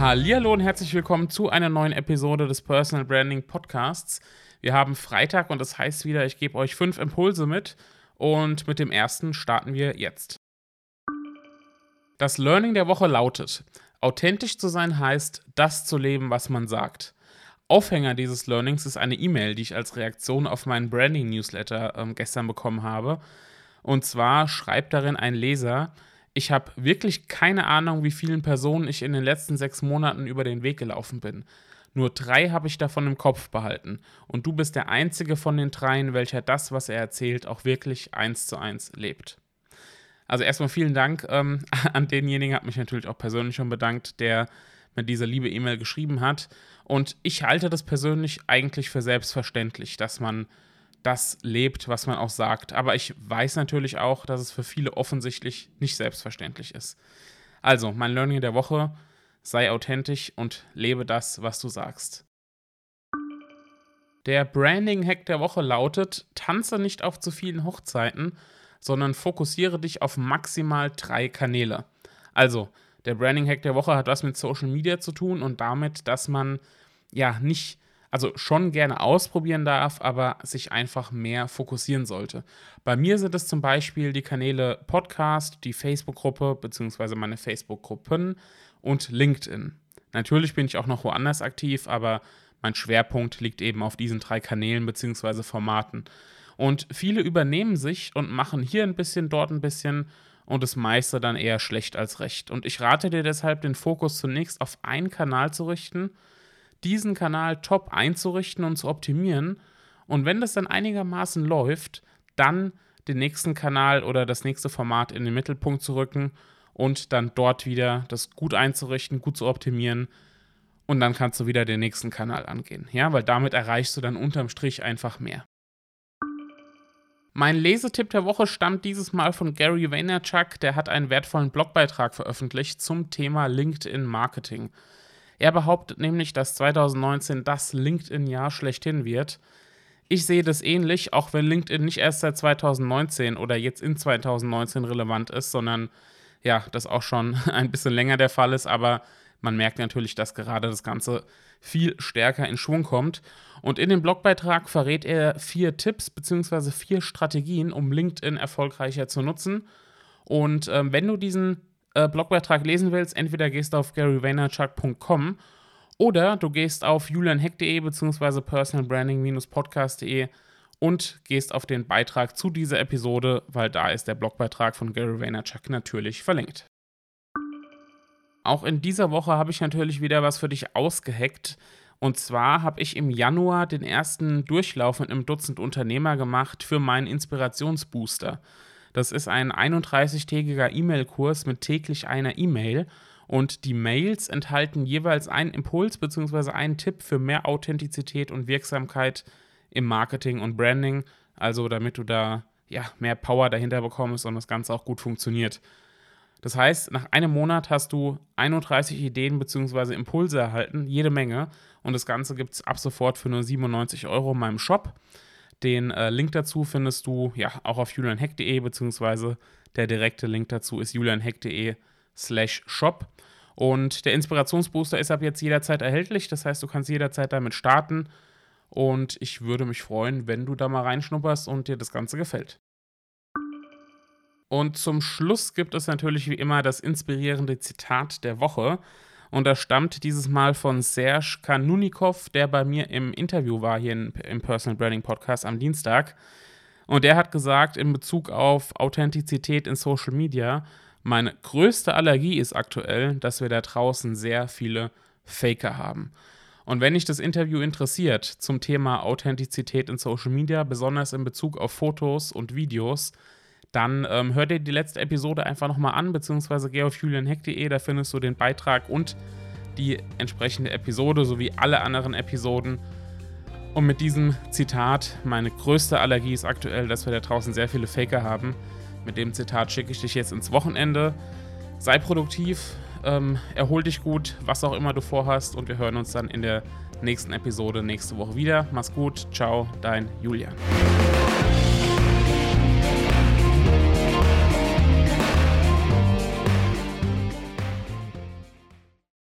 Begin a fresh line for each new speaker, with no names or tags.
Hallo und herzlich willkommen zu einer neuen Episode des Personal Branding Podcasts. Wir haben Freitag und das heißt wieder, ich gebe euch fünf Impulse mit und mit dem ersten starten wir jetzt. Das Learning der Woche lautet: Authentisch zu sein heißt, das zu leben, was man sagt. Aufhänger dieses Learnings ist eine E-Mail, die ich als Reaktion auf meinen Branding-Newsletter ähm, gestern bekommen habe. Und zwar schreibt darin ein Leser, ich habe wirklich keine Ahnung, wie vielen Personen ich in den letzten sechs Monaten über den Weg gelaufen bin. Nur drei habe ich davon im Kopf behalten. Und du bist der einzige von den dreien, welcher das, was er erzählt, auch wirklich eins zu eins lebt. Also erstmal vielen Dank ähm, an denjenigen, hat mich natürlich auch persönlich schon bedankt, der mir diese liebe E-Mail geschrieben hat. Und ich halte das persönlich eigentlich für selbstverständlich, dass man das lebt, was man auch sagt. Aber ich weiß natürlich auch, dass es für viele offensichtlich nicht selbstverständlich ist. Also, mein Learning der Woche, sei authentisch und lebe das, was du sagst. Der Branding-Hack der Woche lautet, tanze nicht auf zu vielen Hochzeiten, sondern fokussiere dich auf maximal drei Kanäle. Also, der Branding-Hack der Woche hat was mit Social Media zu tun und damit, dass man ja nicht also schon gerne ausprobieren darf, aber sich einfach mehr fokussieren sollte. Bei mir sind es zum Beispiel die Kanäle Podcast, die Facebook-Gruppe bzw. meine Facebook-Gruppen und LinkedIn. Natürlich bin ich auch noch woanders aktiv, aber mein Schwerpunkt liegt eben auf diesen drei Kanälen bzw. Formaten. Und viele übernehmen sich und machen hier ein bisschen, dort ein bisschen und das meiste dann eher schlecht als recht. Und ich rate dir deshalb, den Fokus zunächst auf einen Kanal zu richten diesen Kanal top einzurichten und zu optimieren. Und wenn das dann einigermaßen läuft, dann den nächsten Kanal oder das nächste Format in den Mittelpunkt zu rücken und dann dort wieder das gut einzurichten, gut zu optimieren. Und dann kannst du wieder den nächsten Kanal angehen. Ja, weil damit erreichst du dann unterm Strich einfach mehr. Mein Lesetipp der Woche stammt dieses Mal von Gary Vaynerchuk. Der hat einen wertvollen Blogbeitrag veröffentlicht zum Thema LinkedIn Marketing. Er behauptet nämlich, dass 2019 das LinkedIn-Jahr schlechthin wird. Ich sehe das ähnlich, auch wenn LinkedIn nicht erst seit 2019 oder jetzt in 2019 relevant ist, sondern ja, das auch schon ein bisschen länger der Fall ist, aber man merkt natürlich, dass gerade das Ganze viel stärker in Schwung kommt. Und in dem Blogbeitrag verrät er vier Tipps bzw. vier Strategien, um LinkedIn erfolgreicher zu nutzen. Und ähm, wenn du diesen äh, Blogbeitrag lesen willst, entweder gehst du auf garyvaynerchuk.com oder du gehst auf julianheck.de bzw. personalbranding-podcast.de und gehst auf den Beitrag zu dieser Episode, weil da ist der Blogbeitrag von Gary Vaynerchuk natürlich verlinkt. Auch in dieser Woche habe ich natürlich wieder was für dich ausgeheckt. Und zwar habe ich im Januar den ersten Durchlauf mit einem Dutzend Unternehmer gemacht für meinen Inspirationsbooster. Das ist ein 31-tägiger E-Mail-Kurs mit täglich einer E-Mail. Und die Mails enthalten jeweils einen Impuls bzw. einen Tipp für mehr Authentizität und Wirksamkeit im Marketing und Branding. Also damit du da ja, mehr Power dahinter bekommst und das Ganze auch gut funktioniert. Das heißt, nach einem Monat hast du 31 Ideen bzw. Impulse erhalten, jede Menge. Und das Ganze gibt es ab sofort für nur 97 Euro in meinem Shop. Den äh, Link dazu findest du ja auch auf julianheck.de, beziehungsweise der direkte Link dazu ist julianheck.de slash shop. Und der Inspirationsbooster ist ab jetzt jederzeit erhältlich, das heißt, du kannst jederzeit damit starten. Und ich würde mich freuen, wenn du da mal reinschnupperst und dir das Ganze gefällt. Und zum Schluss gibt es natürlich wie immer das inspirierende Zitat der Woche. Und das stammt dieses Mal von Serge Kanunikov, der bei mir im Interview war hier im Personal Branding Podcast am Dienstag. Und der hat gesagt, in Bezug auf Authentizität in Social Media, meine größte Allergie ist aktuell, dass wir da draußen sehr viele Faker haben. Und wenn dich das Interview interessiert zum Thema Authentizität in Social Media, besonders in Bezug auf Fotos und Videos, dann ähm, hör dir die letzte Episode einfach nochmal an, beziehungsweise geh auf julianheck.de, da findest du den Beitrag und die entsprechende Episode sowie alle anderen Episoden. Und mit diesem Zitat, meine größte Allergie ist aktuell, dass wir da draußen sehr viele Faker haben. Mit dem Zitat schicke ich dich jetzt ins Wochenende. Sei produktiv, ähm, erhol dich gut, was auch immer du vorhast. Und wir hören uns dann in der nächsten Episode nächste Woche wieder. Mach's gut, ciao, dein Julian.